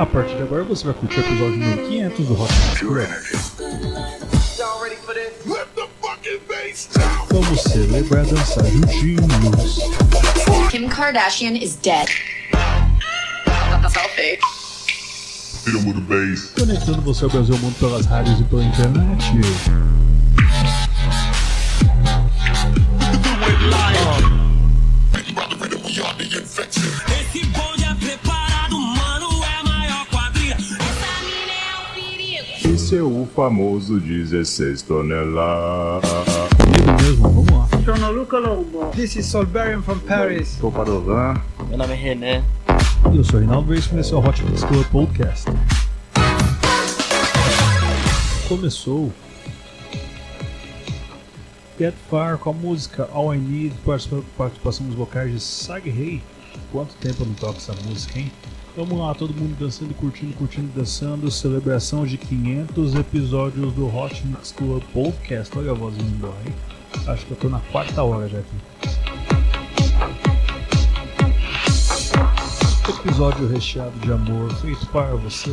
A partir de agora você vai curtir o episódio número 500 do Hot Pure energy. Vamos celebrar dançar juntinhos. Kim Kardashian is dead. Selfie. Conectando você ao Brasil ao mundo pelas rádios e pela internet. Famoso 16 toneladas. Comigo mesmo, vamos lá. Sono Luca Lombo. This is Solberian from Paris. Sou Padovan. Meu nome é René. Eu sou o Reinaldo Reis e esse é o Hot Mix Club Podcast. Começou Get Far com a música All I Need, participa- participação dos vocais de Sag Rei. Quanto tempo eu não toco essa música, hein? Vamos lá, todo mundo dançando, curtindo, curtindo, dançando. Celebração de 500 episódios do Hot Mix Club Podcast. Olha a vozinha embora, hein? Acho que eu tô na quarta hora já aqui. Episódio recheado de amor, feito para você.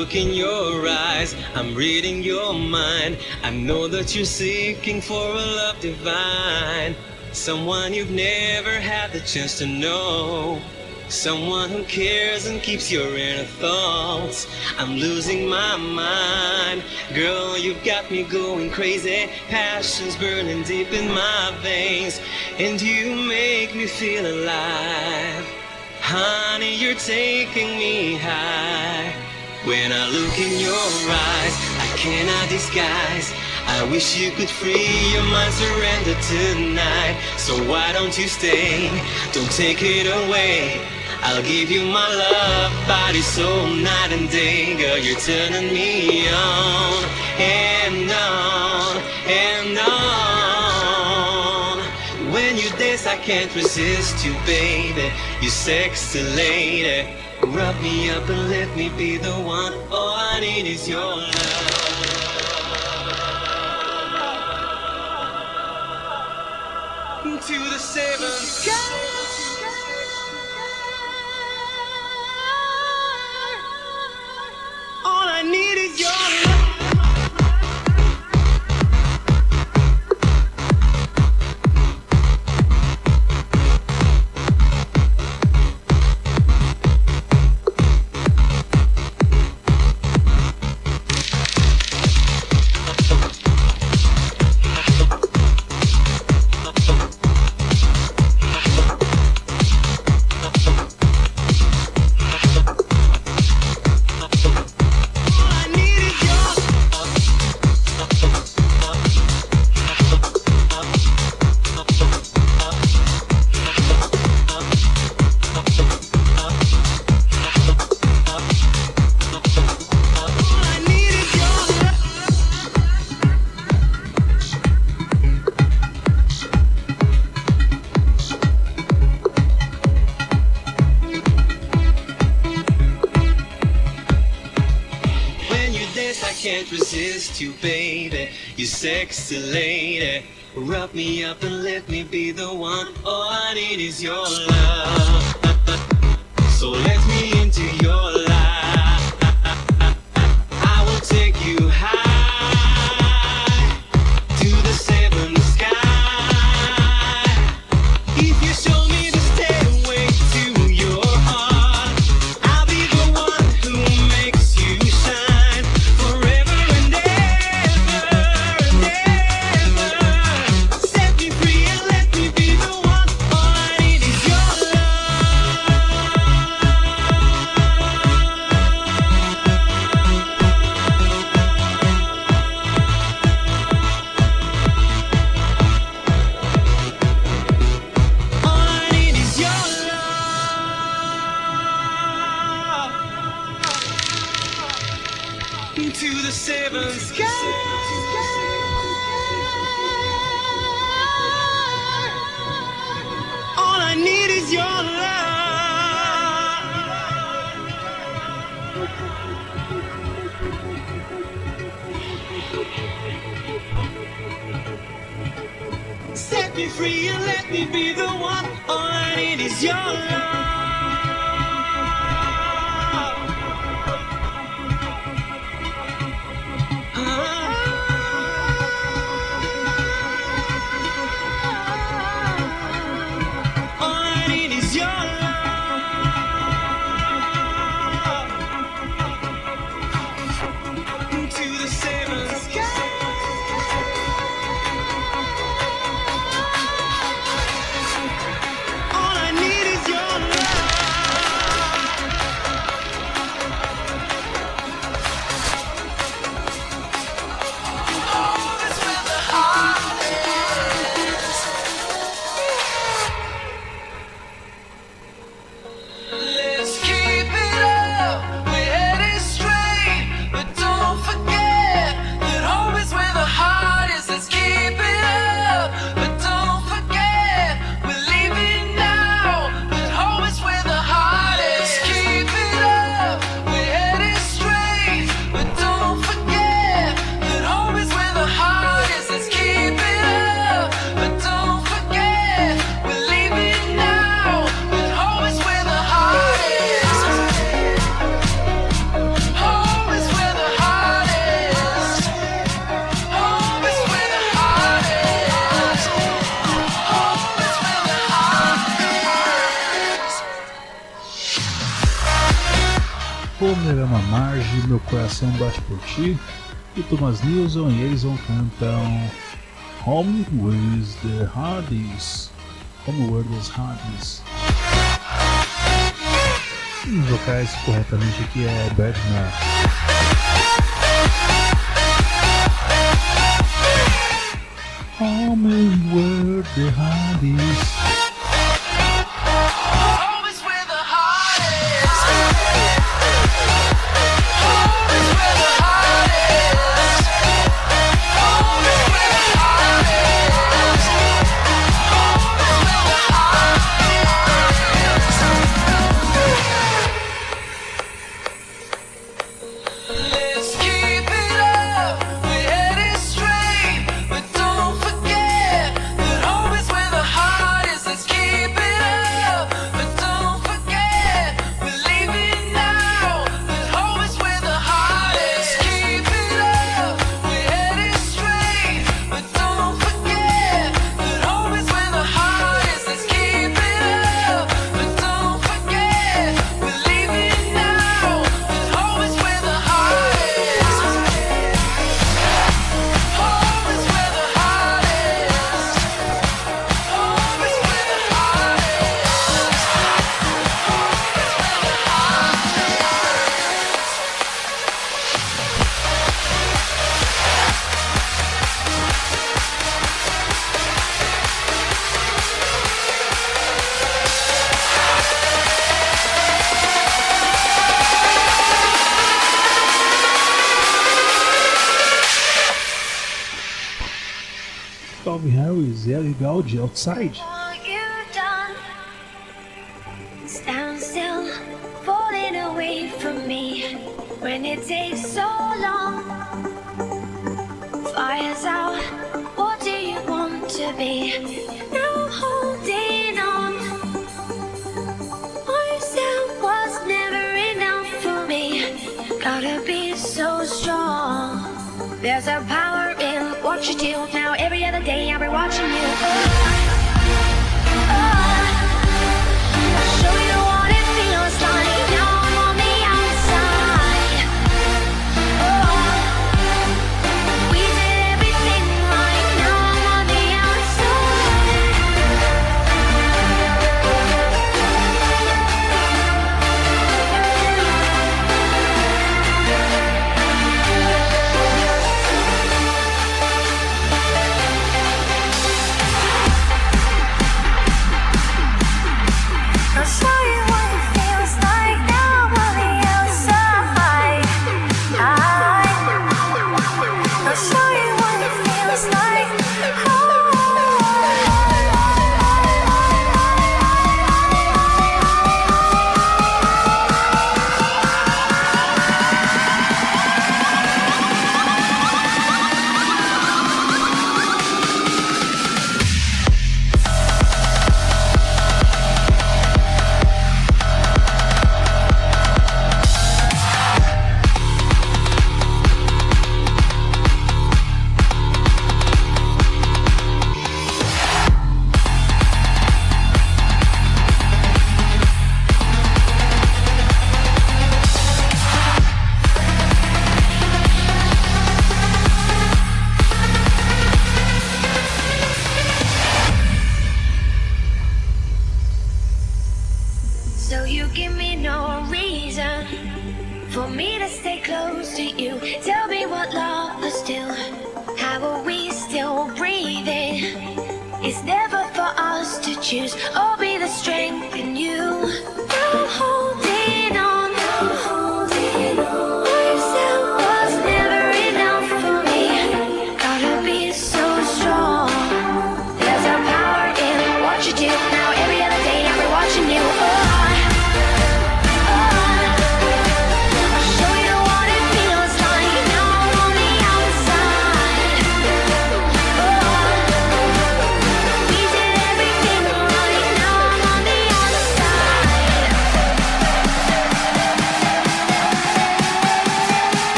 Look in your eyes, I'm reading your mind. I know that you're seeking for a love divine. Someone you've never had the chance to know. Someone who cares and keeps your inner thoughts. I'm losing my mind. Girl, you've got me going crazy. Passion's burning deep in my veins. And you make me feel alive. Honey, you're taking me high. When I look in your eyes, I cannot disguise. I wish you could free your mind, surrender tonight. So why don't you stay? Don't take it away. I'll give you my love, body, soul, night and day. Girl, you're turning me on and on and on. When you dance, I can't resist you, baby. You sexy lady. Rub me up and let me be the one. All I need is your love. To the seven sexy lady. Rub me up and let me be the one. All I need is your love. Meu Coração Bate Por Ti, e Thomas Nilsson, e eles vão cantar Home with the Hardys. Homeward with Hardys. Os vocais corretamente aqui é Bernard. Home with the Hardys. de Outside. what you do. Now every other day I've been watching you. Oh.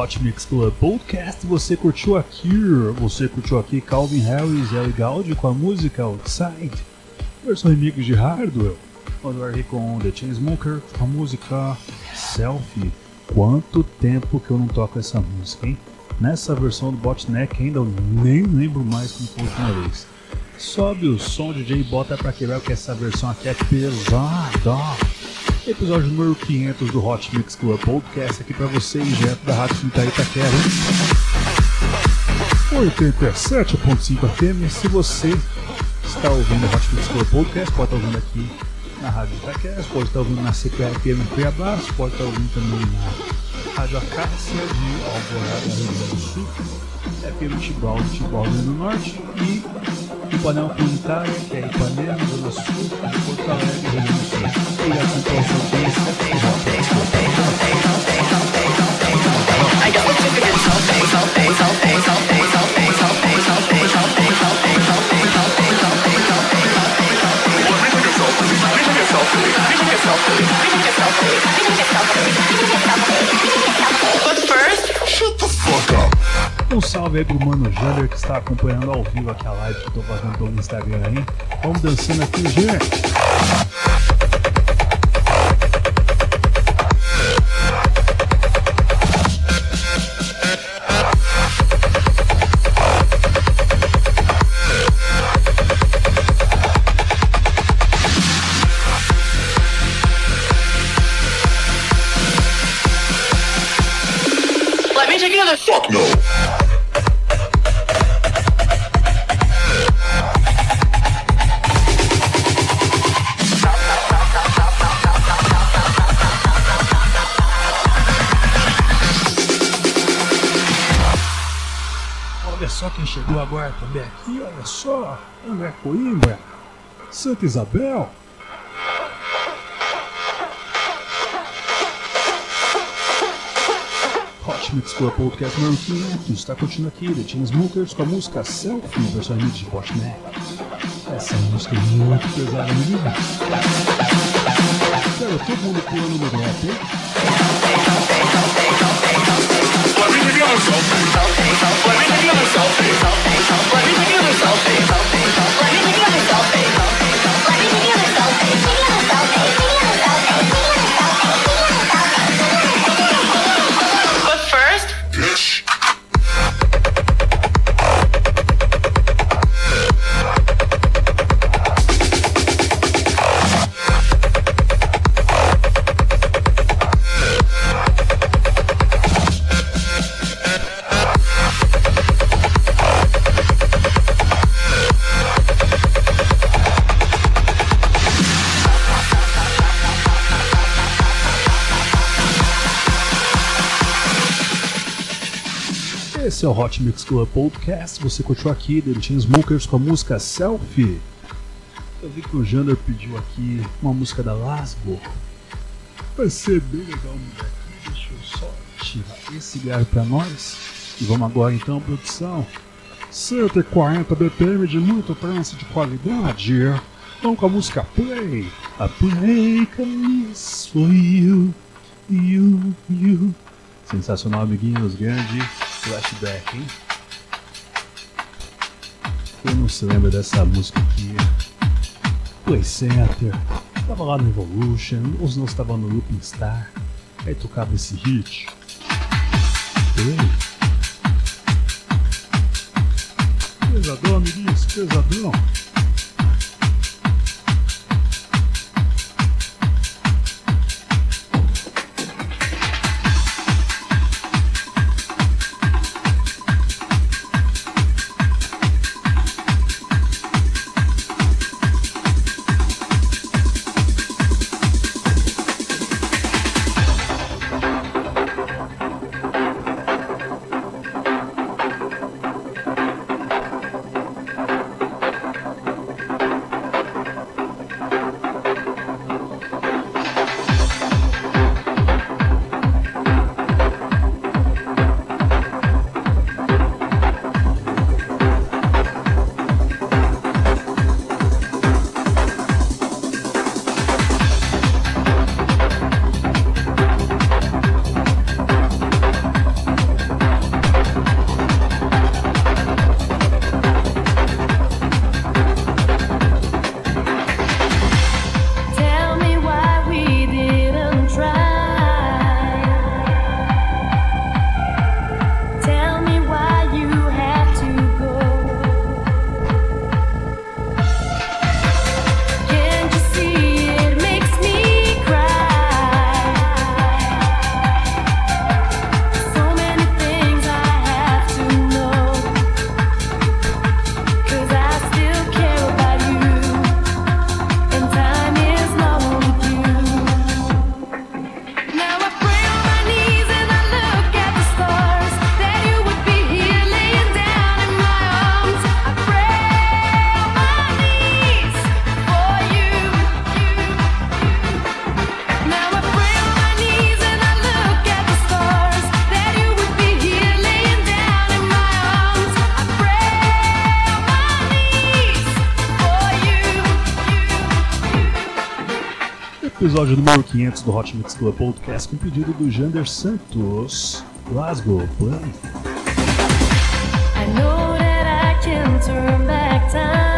Hot Mix Club Podcast. Você curtiu aqui? Você curtiu aqui Calvin Harris e Ellie Gaudio com a música Outside, versão remix de Hardwell. Quando aqui com The Chainsmokers com a música Selfie. Quanto tempo que eu não toco essa música, hein? Nessa versão do Botneck ainda eu nem lembro mais como foi a última vez. Sobe o som, DJ, bota pra quebrar, porque essa versão aqui é pesada. Episódio número 500 do Hot Mix Club Podcast aqui pra vocês, direto da Rádio Sinta Itaquera. 87.5 FM. Se você está ouvindo o Hot Mix Club Podcast, pode estar ouvindo aqui na Rádio Itaquera, pode estar ouvindo na CPR Cuiabá, pode estar ouvindo também na Rádio Acácia de Alvorada, do Sul, Tibau, de Tibau, Rio Grande do Norte e Ipanema Comunitária, que é Ipanema, Zona Sul, Porto Alegre, Rio Grande do Sul. Obrigado pela sua audiência. Hot Mix Club. Um salve aí pro Mano Jander que está acompanhando ao vivo aqui a live que eu tô fazendo pelo Instagram aí. Vamos dançando aqui, gente. Chegou agora também aqui, olha só. André Coimbra, Santa Isabel. Hot Mix Club Podcast número 500 está curtindo aqui The Chainsmokers com a música Selfie, versão remix de Botneck. Essa música é muito pesada, menino. Quero todo mundo pulando no rap, hein? Yeah. Esse é o Hot Mix Club Podcast. Você curtiu aqui The Chainsmokers com a música Selfie. Eu vi que o Jander pediu aqui uma música da Lasgo. Vai ser bem legal mudar aqui. Deixa eu só tirar esse galho pra nós. E vamos agora então, produção. 140 BPM de muita trance de qualidade. Vamos com a música Play. A miss for you, you, you. Sensacional, amiguinhos, grande flashback, hein? Quem não se lembra dessa música aqui? Play Center, tava lá no Evolution, os não estavam no Looping Star, aí tocava esse hit. Ei. Pesadão, amiguinhos, pesadão. Episódio número 500 do Hot Mix Club Podcast com pedido do Jander Santos. Glasgow, play. I know that I can turn back time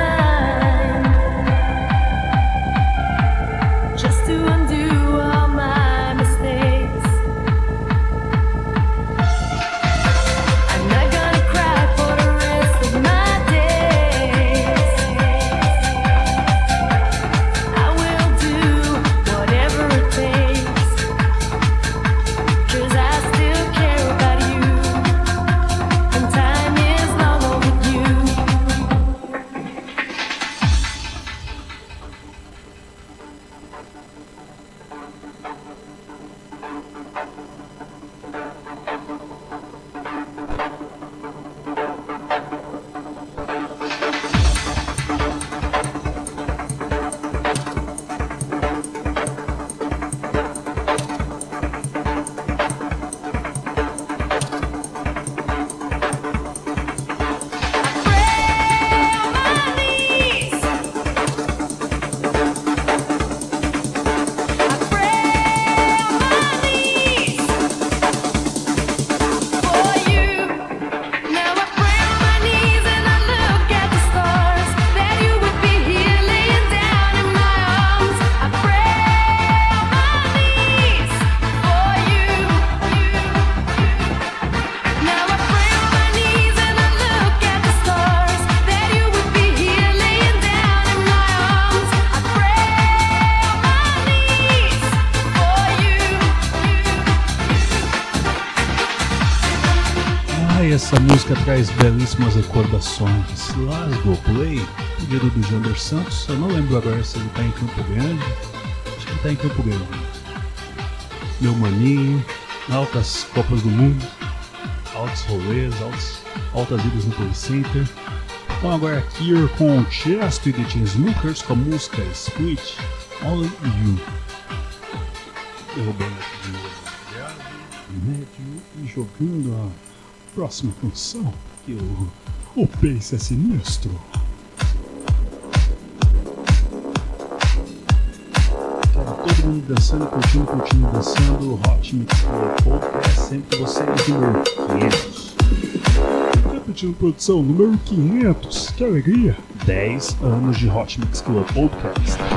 traz belíssimas recordações. Glasgow, play. Pedido do Jander Santos. Eu não lembro agora se ele tá em Campo Grande. Acho que ele tá em Campo Grande. Meu maninho, altas Copas do Mundo, altos rolês, altos, altas idas no Play Center. Então agora aqui com e The Chainsmokers com a música Split Only You. Derrubando aqui o e jogando a próxima canção, que o, o Pace é sinistro. todo mundo dançando, curtindo, curtindo, dançando. Hot Mix Club Podcast, sempre vocês, número 500. Repetindo produção, número 500. Que alegria! 10 anos de Hot Mix Club Podcast.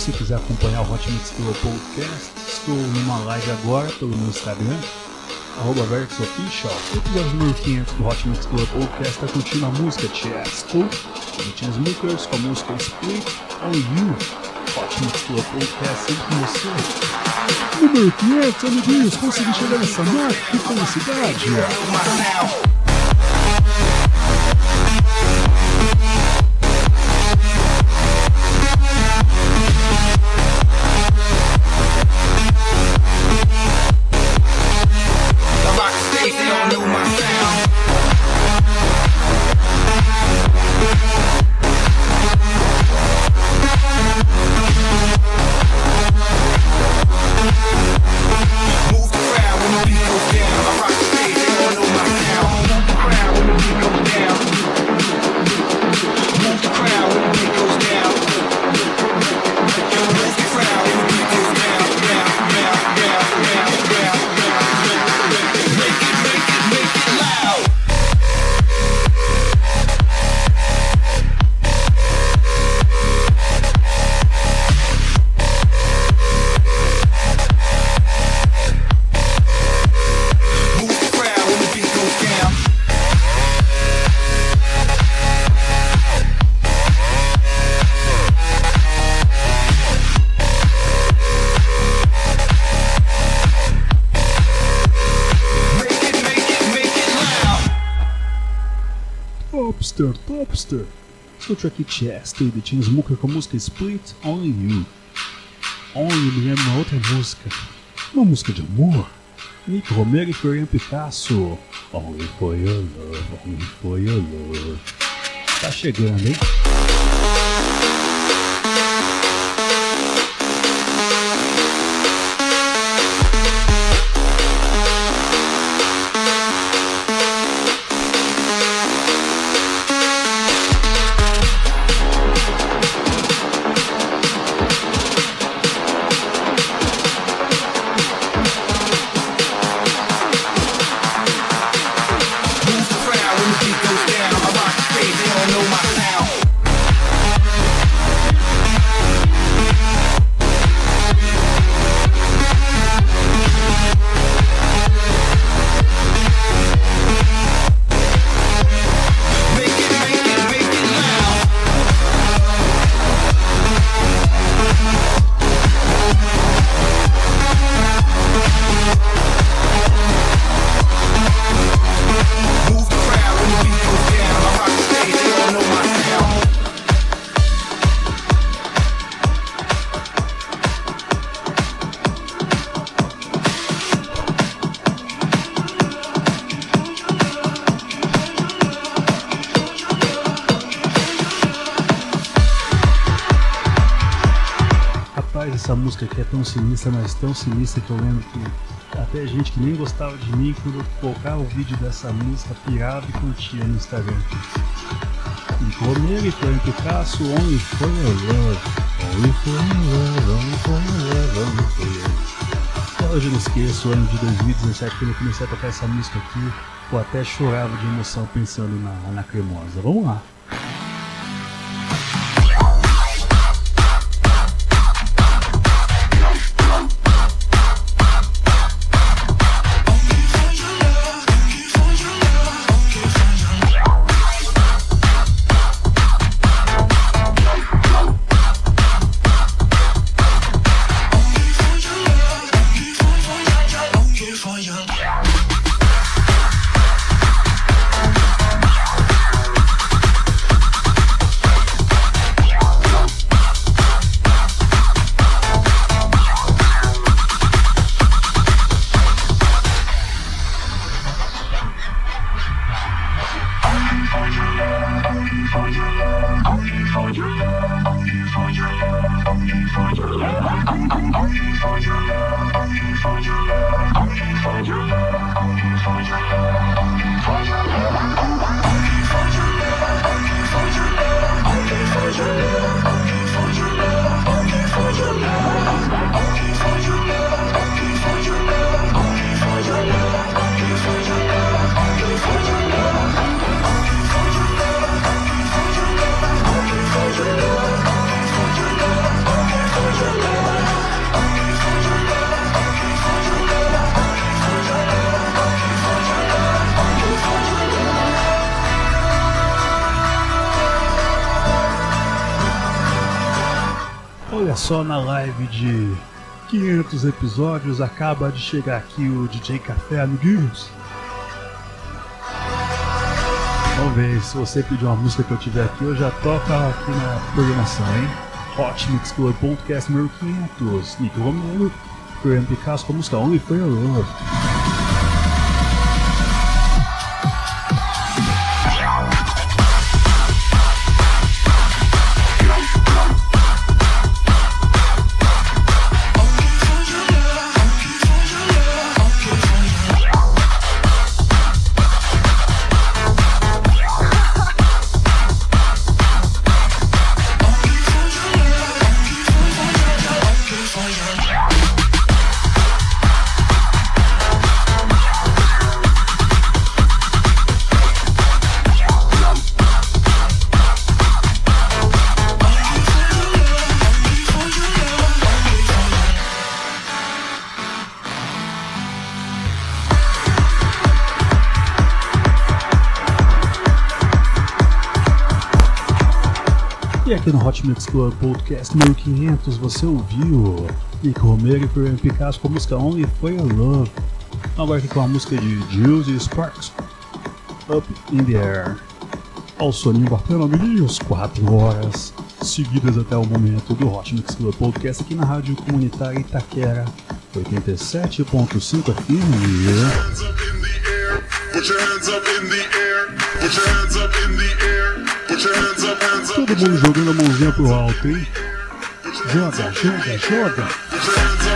Você quiser acompanhar o Hot Mix Club Podcast, estou numa live agora pelo meu Instagram, arroba VerxOfficial. Episódio número 500 do Hot Mix Club Podcast está curtindo a música Chesco, do Tim Smokers, com a música Split on You. Hot Mix Club Podcast sempre com você. Número 500, amiguinhos, consegui chegar nessa marca, que felicidade! Topster. Escute aqui Chester e The Chainsmokers com a música Split Only You. Only me lembra uma outra música. Uma música de amor. Nick Romero e Florian Picasso. Only for your love, only for your love. Tá chegando, hein? Música aqui é tão sinistra, mas tão sinistra que eu lembro que até gente que nem gostava de mim, quando eu colocava o vídeo dessa música, pirava e curtia no Instagram. Nico Romero e Florian Picasso, Only For Your Love. Only For Your Love, Only For Your Love, Only For Your Love. Hoje eu não esqueço o ano de 2017 quando eu comecei a tocar essa música aqui. Eu até chorava de emoção pensando na, na cremosa. Vamos lá. Olha só na live de 500 episódios acaba de chegar aqui o DJ Café Amiguinhos. Ver se você pedir uma música que eu tiver aqui, eu já toco aqui na programação, hein? Hot Mix Club Podcast número 500. Nick Romero, Fernando Picasso com a música Only For Your Love. E aqui no Hot Mix Club Podcast número 500 você ouviu Nick Romero e Fernando Picasso com a música Only For Your Love. Agora aqui com a música de e Sparks, Up in the Air. Ao soninho batendo amiguinhos, 4 horas seguidas até o momento do Hot Mix Club Podcast aqui na Rádio Comunitária Itaquera 87.5 FM. Todo mundo jogando a mãozinha pro alto, hein? Joga, joga, joga.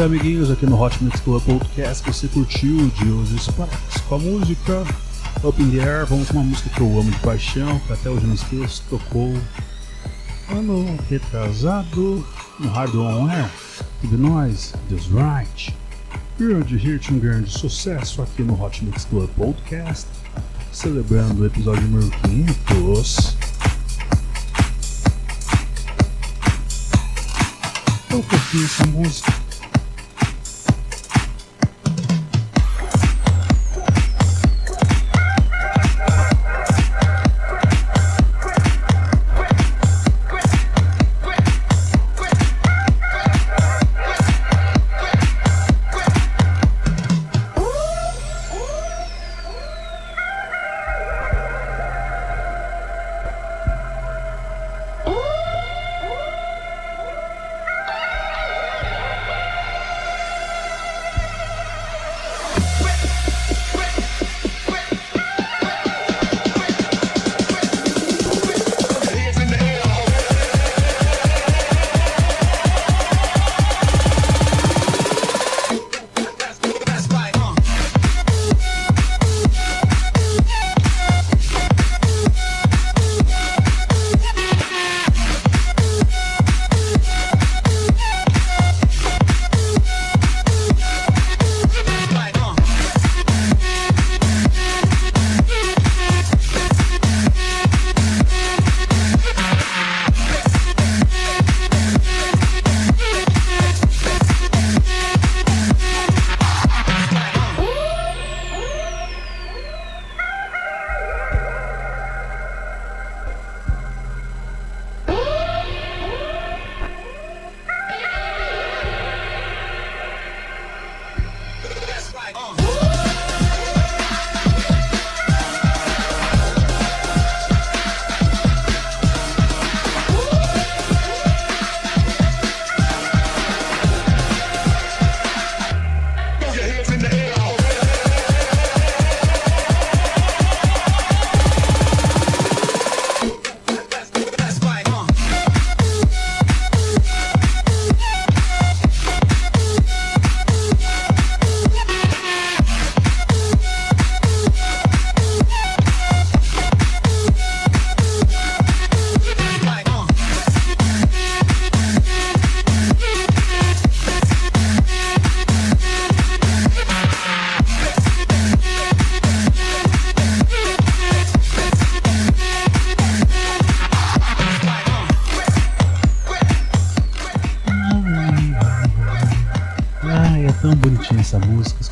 Aí, amiguinhos, aqui no Hot Mix Club Podcast. Você curtiu de Ozzy Sparks com a música Up in the Air? Vamos com uma música que eu amo de paixão, que até hoje não esqueço, tocou ano retrasado no Hard On Air. De nós, This Right. Grande hit, um grande sucesso aqui no Hot Mix Club Podcast, celebrando o episódio número 500. Eu curti essa música.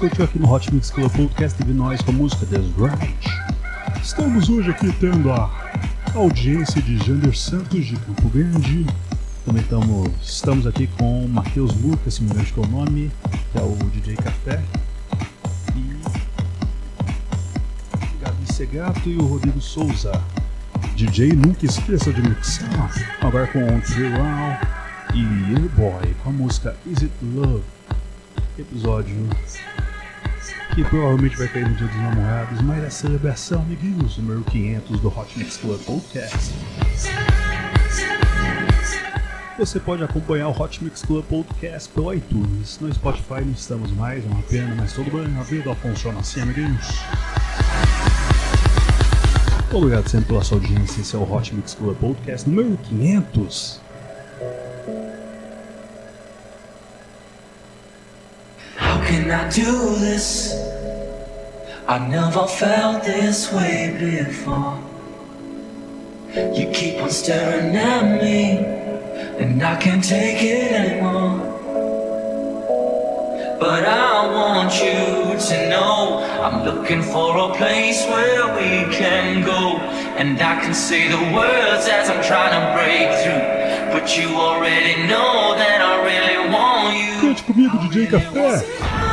Escutou aqui no Hot Mix Club Podcast teve nós com a música The Right. Estamos hoje aqui tendo a audiência de Jander Santos de Campo Grande. Também tamo, estamos aqui com o Matheus Murca, se me é o nome, que é o DJ Café. E Gabi Segato e o Rodrigo Souza. DJ Nunca Esqueça de Mixar. Agora com o Zero e Boy com a música Is It Love episódio que provavelmente vai cair no Dia dos Namorados, mas é celebração, amiguinhos, número 500 do Hot Mix Club Podcast. Você pode acompanhar o Hot Mix Club Podcast pelo iTunes. No Spotify não estamos mais, é uma pena, mas tudo bem, a vida funciona assim, amiguinhos. Obrigado sempre pela sua audiência. Esse é o Hot Mix Club Podcast número 500. Can I do this? I've never felt this way before. You keep on staring at me, and I can't take it anymore. But I want you to know I'm looking for a place where we can go. And I can say the words as I'm trying to break through. But you already know that I really want you. Comigo, DJ Café.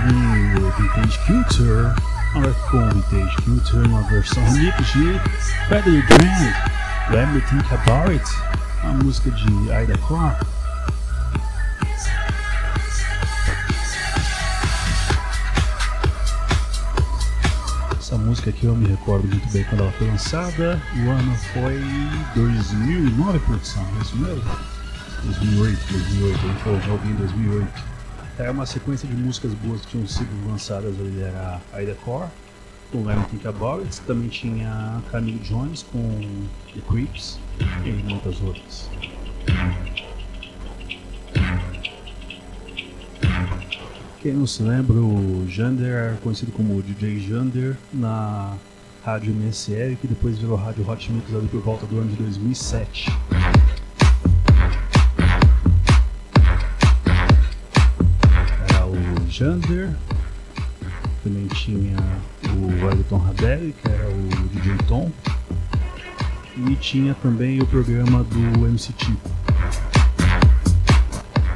também o Vintage Culture. Agora com o Vintage Culture, uma versão remix de Feather Grand, Let Me Think About It, a música de Aida Core. Essa música aqui eu me recordo muito bem quando ela foi lançada. O ano foi 2009, produção, é isso mesmo? 2008, 2008, a gente falou já ouvi em 2008. Era uma sequência de músicas boas que tinham sido lançadas ali, era Aida Core, com Let Me Think About It, também tinha Camille Jones com The Creeps e muitas outras. Quem não se lembra, o Jander era conhecido como DJ Jander na rádio MSL, que depois virou rádio Hot Mix ali por volta do ano de 2007. O Jander, também tinha o Wellington Radelli, que era o DJ Tom, e tinha também o programa do MC Tico.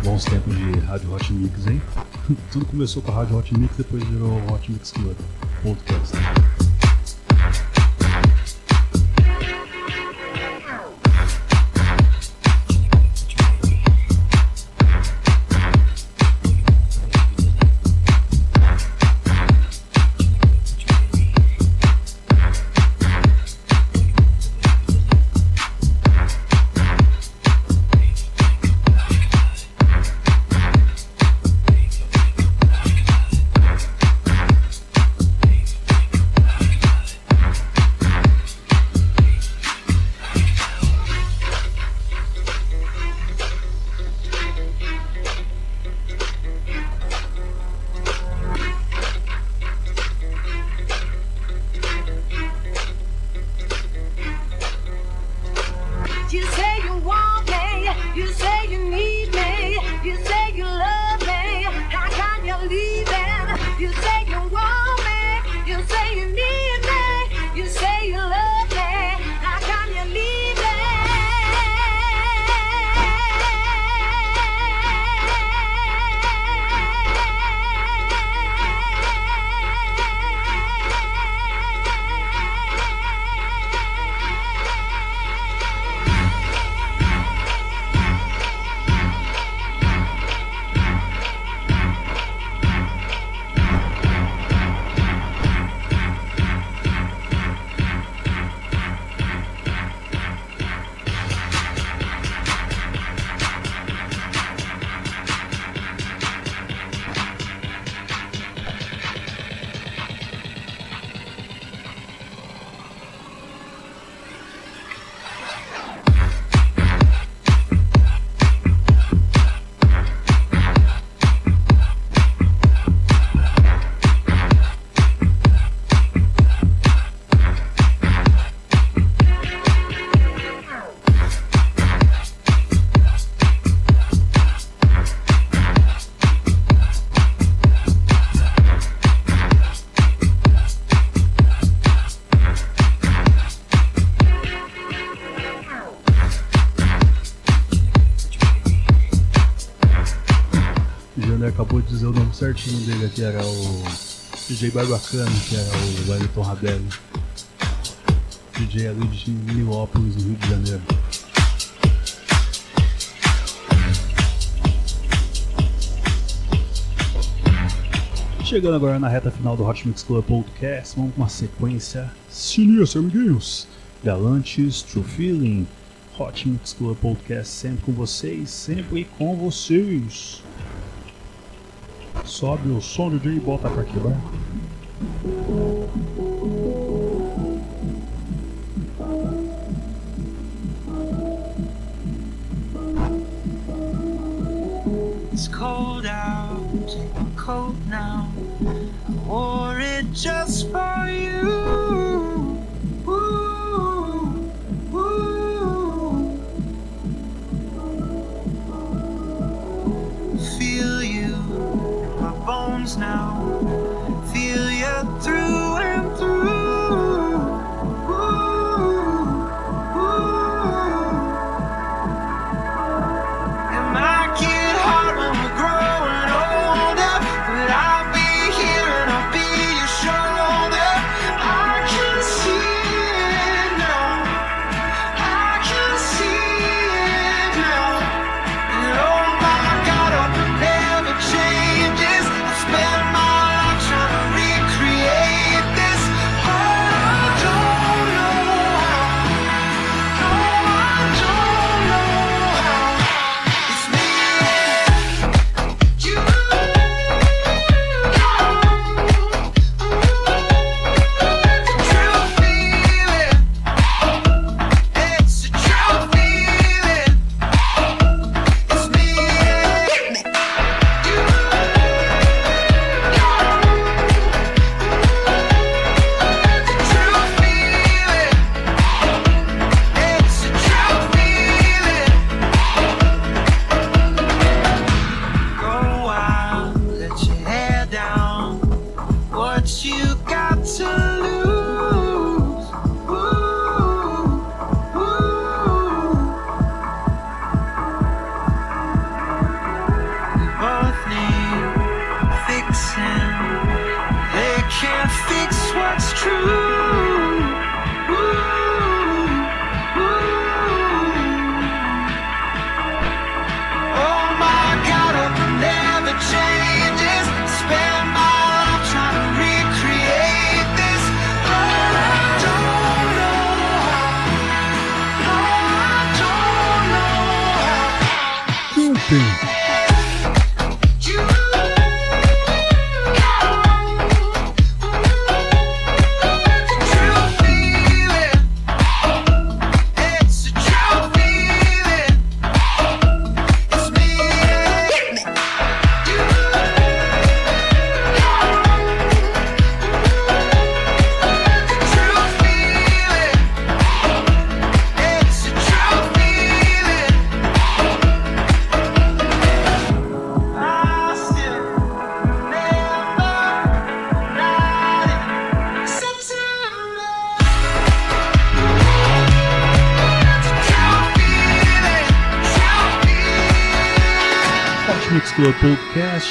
Bons tempos de Rádio Hot Mix, hein? Tudo começou com a Rádio Hot Mix, depois virou Hot Mix Club Podcast. De dizer o nome certinho dele aqui, era o DJ Barbacana, que era o Wellington Rabelli. DJ ali de Nilópolis, no Rio de Janeiro. Chegando agora na reta final do Hot Mix Club Podcast, vamos com uma sequência sinistra, amiguinhos. Galantes, True Feeling, Hot Mix Club Podcast sempre com vocês, sempre com vocês. Sobe o som do DJ e bota pra quebrar. It's cold out, coat now. I wore it just for you.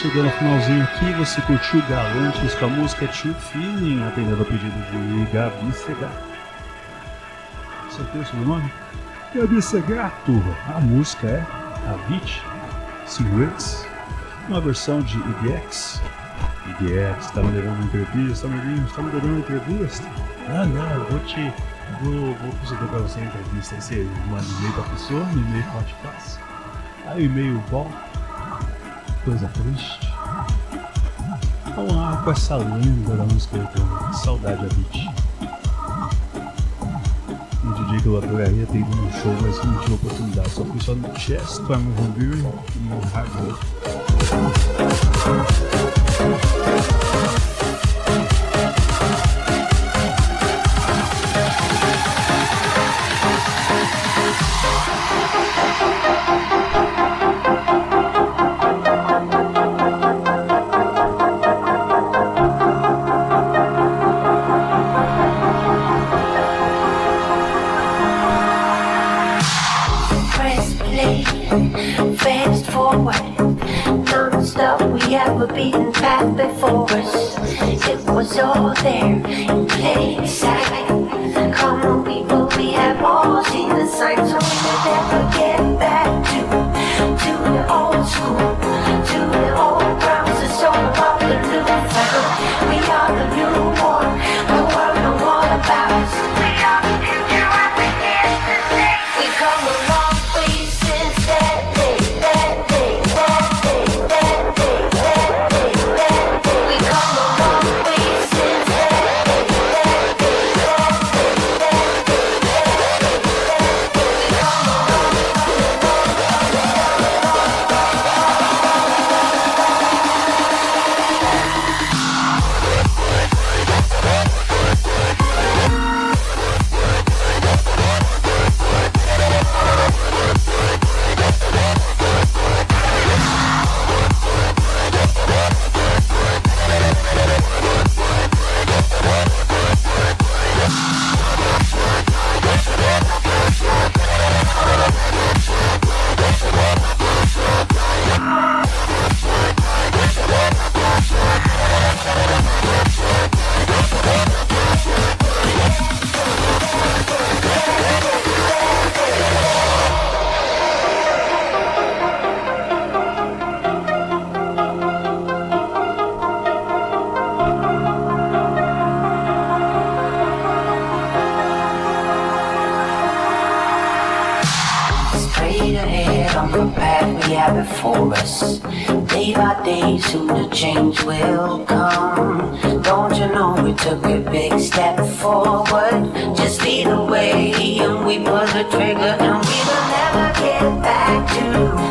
Chegando ao finalzinho aqui, você curtiu Galantes com a música Tio Feeling, atendendo ao pedido de Gabi Segato. Acertei o seu nome? Gabi Segato. A música é Avicii, Cigarettes, uma versão de EDX. EDX, tá me devendo uma entrevista, amiguinho, tá me devendo uma entrevista? Ah não, eu vou te... Vou, vou conceder pra você a entrevista, aí você manda e-mail pra pessoa, e-mail que ela te passa. Aí o e-mail volta, coisa triste. Vamos lá com essa lenda da música eletrônica, saudade Avicii. No DJ que eu adoraria ter ido no show, mas não tive oportunidade. Só fui só no Chess, com Armin Van Buren e no fast forward, non-stop. We have a beaten path before us. It was all there in plain sight. Come on, people, we have all seen the signs, Day by day, soon the change will come. Don't you know we took a big step forward? Just lead the way and we pull the trigger and we will never get back to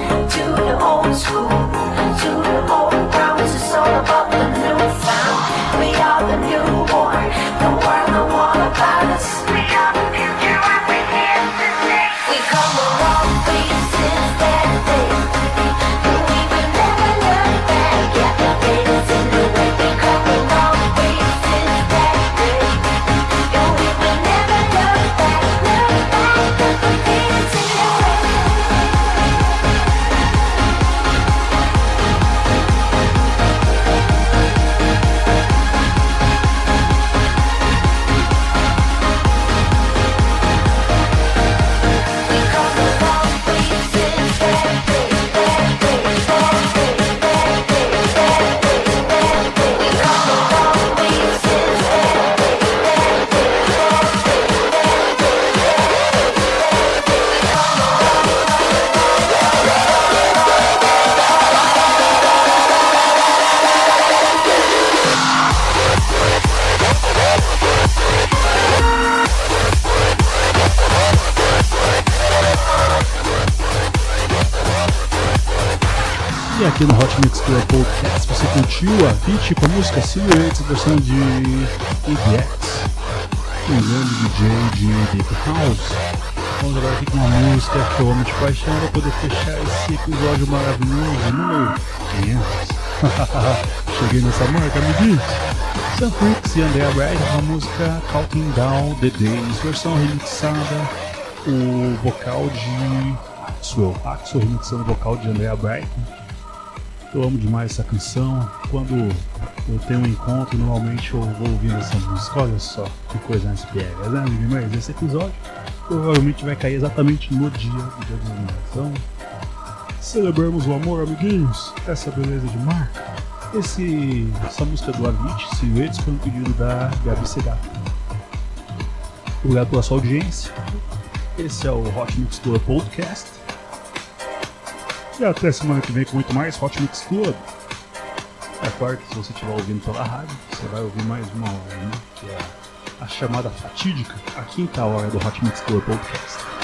aqui no Hot Mix Club Podcast você curtiu a Avicii com a música Silhouettes, versão de EDX, um grande DJ de Deep House. Vamos agora aqui com uma música que eu amo de paixão para poder fechar esse episódio maravilhoso, número 500. Cheguei nessa marca, me diz. Sam Freaks e Andrea com a música Counting Down the Days, versão remixada, o vocal de Axwell, Axwell remixando o vocal de Andrea Bright Eu amo demais essa canção. Quando eu tenho um encontro, normalmente eu vou ouvindo essa música. Olha só que coisa mais pega, né, mas esse episódio provavelmente vai cair exatamente no dia do Dia dos. Então, celebramos o amor, amiguinhos. Essa beleza de marca. Esse, essa música do Avicii, Silhouettes, foi um pedido da Gabi Segato. Obrigado pela sua audiência. Esse é o Hot Mix Club Podcast. E até semana que vem com muito mais Hot Mix Club. É quarta, se você estiver ouvindo pela rádio, você vai ouvir mais uma hora, né? Que é a chamada fatídica, a quinta hora do Hot Mix Club Podcast.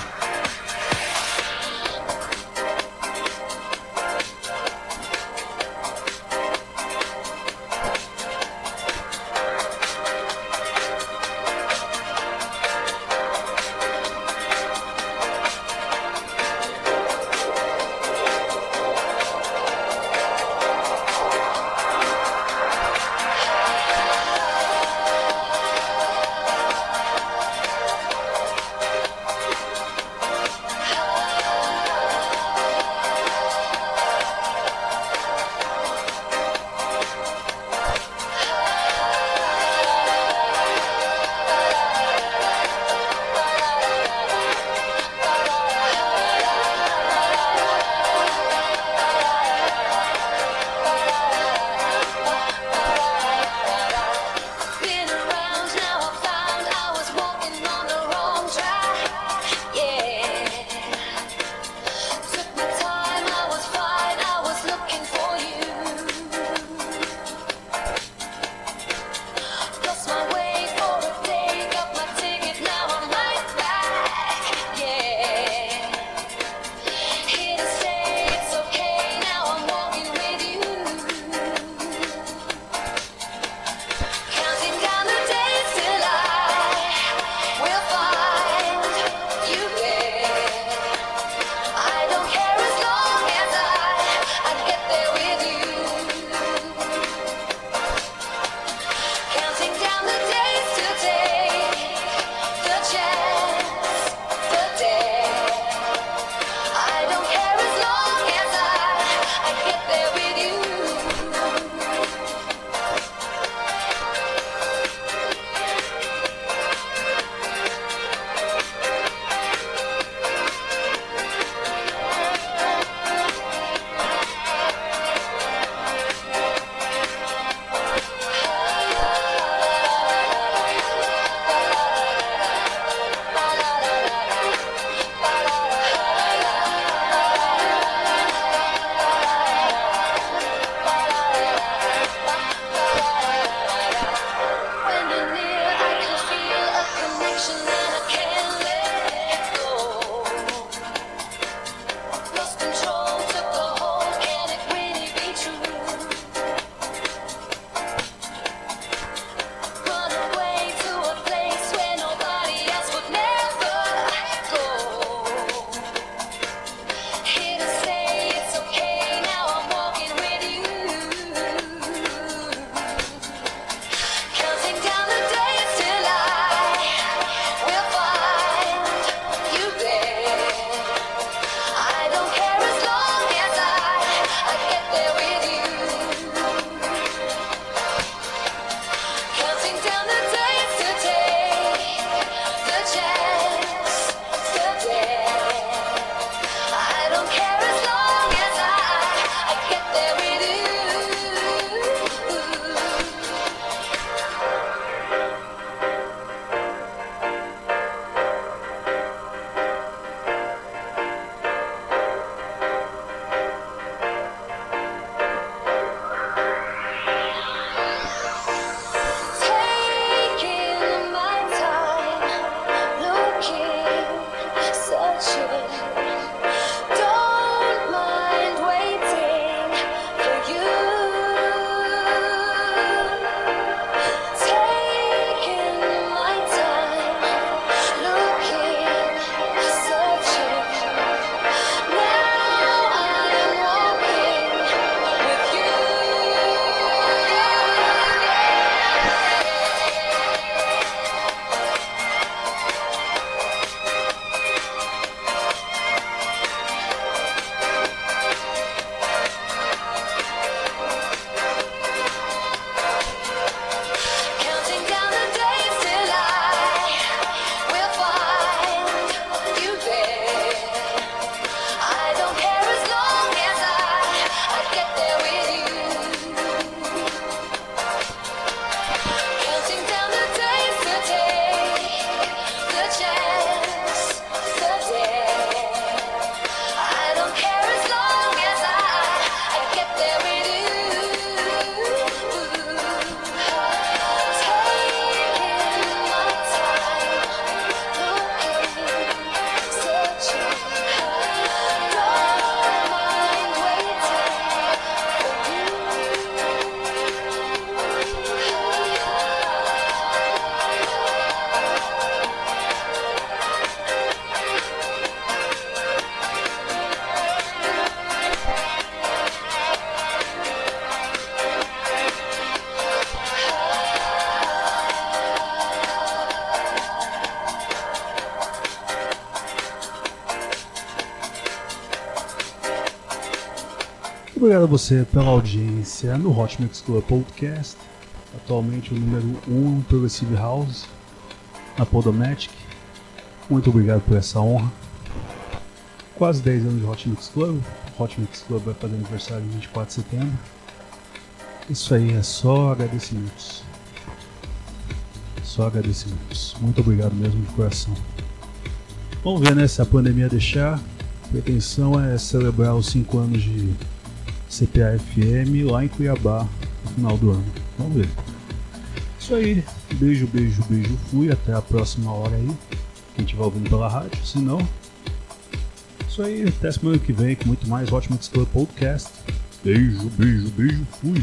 A você pela audiência no Hot Mix Club Podcast, atualmente o número 1 um, Progressive House, na Podomatic. Muito obrigado por essa honra. Quase 10 anos de Hot Mix Club. Hot Mix Club vai fazer aniversário em 24 de setembro. Isso aí é só agradecimentos. Só agradecimentos. Muito obrigado mesmo de coração. Vamos ver né, se a pandemia deixar. A pretensão é celebrar os 5 anos de CPA-FM lá em Cuiabá no final do ano. Vamos ver. Isso aí. Beijo, beijo, beijo. Fui. Até a próxima hora aí. Quem estiver ouvindo pela rádio. Se não, isso aí. Até semana que vem com muito mais Mix Club Podcast. Beijo, beijo, beijo. Fui.